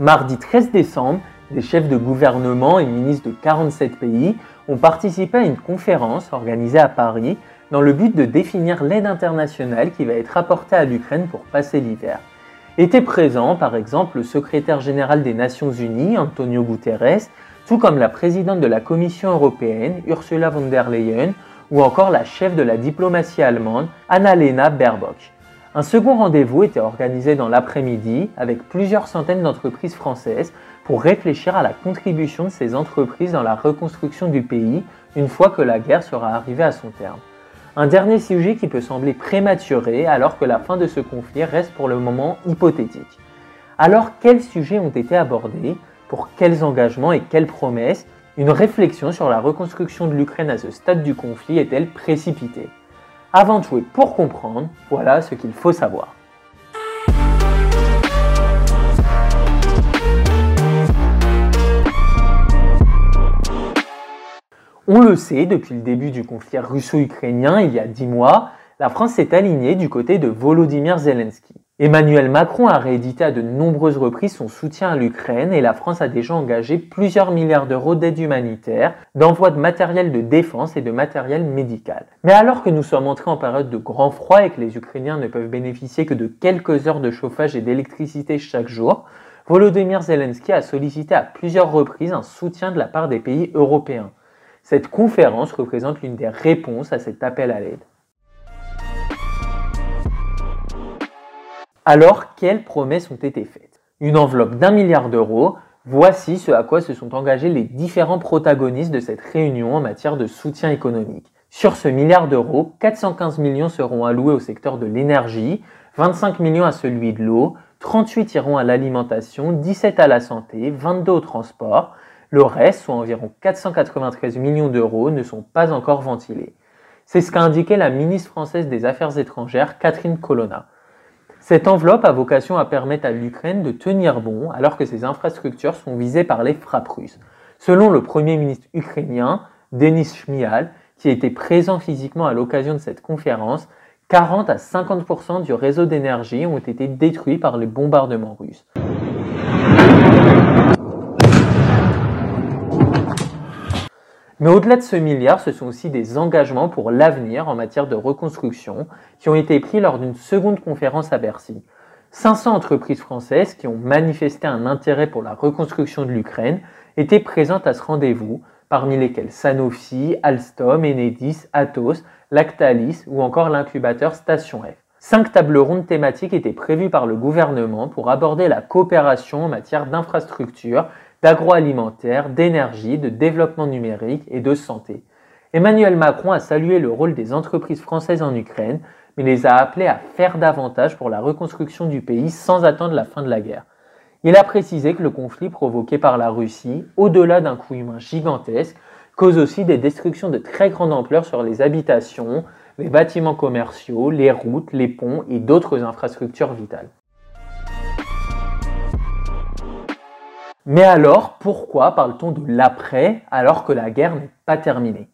Mardi 13 décembre, des chefs de gouvernement et ministres de 47 pays ont participé à une conférence organisée à Paris dans le but de définir l'aide internationale qui va être apportée à l'Ukraine pour passer l'hiver. Était présent par exemple le secrétaire général des Nations Unies, Antonio Guterres, tout comme la présidente de la Commission européenne, Ursula von der Leyen, ou encore la chef de la diplomatie allemande, Annalena Baerbock. Un second rendez-vous était organisé dans l'après-midi avec plusieurs centaines d'entreprises françaises pour réfléchir à la contribution de ces entreprises dans la reconstruction du pays une fois que la guerre sera arrivée à son terme. Un dernier sujet qui peut sembler prématuré alors que la fin de ce conflit reste pour le moment hypothétique. Alors quels sujets ont été abordés? Pour quels engagements et quelles promesses? Une réflexion sur la reconstruction de l'Ukraine à ce stade du conflit est-elle précipitée? Avant tout et pour comprendre, voilà ce qu'il faut savoir. On le sait, depuis le début du conflit russo-ukrainien il y a dix mois, la France s'est alignée du côté de Volodymyr Zelensky. Emmanuel Macron a réédité à de nombreuses reprises son soutien à l'Ukraine et la France a déjà engagé plusieurs milliards d'euros d'aide humanitaire, d'envoi de matériel de défense et de matériel médical. Mais alors que nous sommes entrés en période de grand froid et que les Ukrainiens ne peuvent bénéficier que de quelques heures de chauffage et d'électricité chaque jour, Volodymyr Zelensky a sollicité à plusieurs reprises un soutien de la part des pays européens. Cette conférence représente l'une des réponses à cet appel à l'aide. Alors, quelles promesses ont été faites? Une enveloppe d'un milliard d'euros, voici ce à quoi se sont engagés les différents protagonistes de cette réunion en matière de soutien économique. Sur ce milliard d'euros, 415 millions seront alloués au secteur de l'énergie, 25 millions à celui de l'eau, 38 iront à l'alimentation, 17 à la santé, 22 au transport, le reste, soit environ 493 millions d'euros, ne sont pas encore ventilés. C'est ce qu'a indiqué la ministre française des Affaires étrangères, Catherine Colonna. Cette enveloppe a vocation à permettre à l'Ukraine de tenir bon alors que ses infrastructures sont visées par les frappes russes. Selon le Premier ministre ukrainien, Denis Shmyhal, qui était présent physiquement à l'occasion de cette conférence, 40 à 50% du réseau d'énergie ont été détruits par les bombardements russes. Mais au-delà de ce milliard, ce sont aussi des engagements pour l'avenir en matière de reconstruction qui ont été pris lors d'une seconde conférence à Bercy. 500 entreprises françaises qui ont manifesté un intérêt pour la reconstruction de l'Ukraine étaient présentes à ce rendez-vous, parmi lesquelles Sanofi, Alstom, Enedis, Atos, Lactalis ou encore l'incubateur Station F. Cinq tables rondes thématiques étaient prévues par le gouvernement pour aborder la coopération en matière d'infrastructures d'agroalimentaire, d'énergie, de développement numérique et de santé. Emmanuel Macron a salué le rôle des entreprises françaises en Ukraine, mais les a appelées à faire davantage pour la reconstruction du pays sans attendre la fin de la guerre. Il a précisé que le conflit provoqué par la Russie, au-delà d'un coût humain gigantesque, cause aussi des destructions de très grande ampleur sur les habitations, les bâtiments commerciaux, les routes, les ponts et d'autres infrastructures vitales. Mais alors, pourquoi parle-t-on de l'après alors que la guerre n'est pas terminée?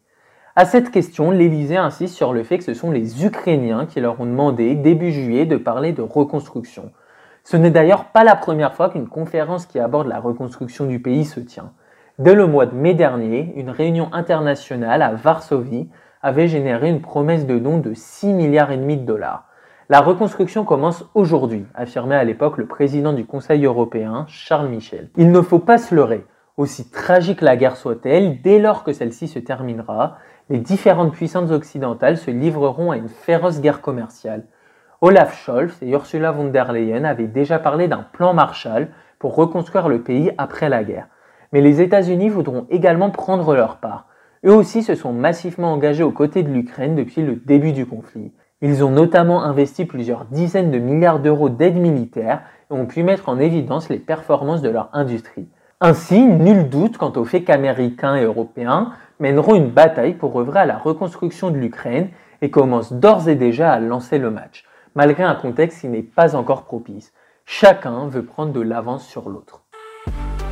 À cette question, l'Élysée insiste sur le fait que ce sont les Ukrainiens qui leur ont demandé début juillet de parler de reconstruction. Ce n'est d'ailleurs pas la première fois qu'une conférence qui aborde la reconstruction du pays se tient. Dès le mois de mai dernier, une réunion internationale à Varsovie avait généré une promesse de don de 6 milliards et demi de dollars. La reconstruction commence aujourd'hui, affirmait à l'époque le président du Conseil européen, Charles Michel. Il ne faut pas se leurrer. Aussi tragique la guerre soit-elle, dès lors que celle-ci se terminera, les différentes puissances occidentales se livreront à une féroce guerre commerciale. Olaf Scholz et Ursula von der Leyen avaient déjà parlé d'un plan Marshall pour reconstruire le pays après la guerre. Mais les États-Unis voudront également prendre leur part. Eux aussi se sont massivement engagés aux côtés de l'Ukraine depuis le début du conflit. Ils ont notamment investi plusieurs dizaines de milliards d'euros d'aide militaire et ont pu mettre en évidence les performances de leur industrie. Ainsi, nul doute quant au fait qu'Américains et Européens mèneront une bataille pour œuvrer à la reconstruction de l'Ukraine et commencent d'ores et déjà à lancer le match, malgré un contexte qui n'est pas encore propice. Chacun veut prendre de l'avance sur l'autre.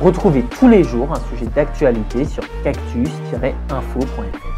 Retrouvez tous les jours un sujet d'actualité sur cactus-info.fr.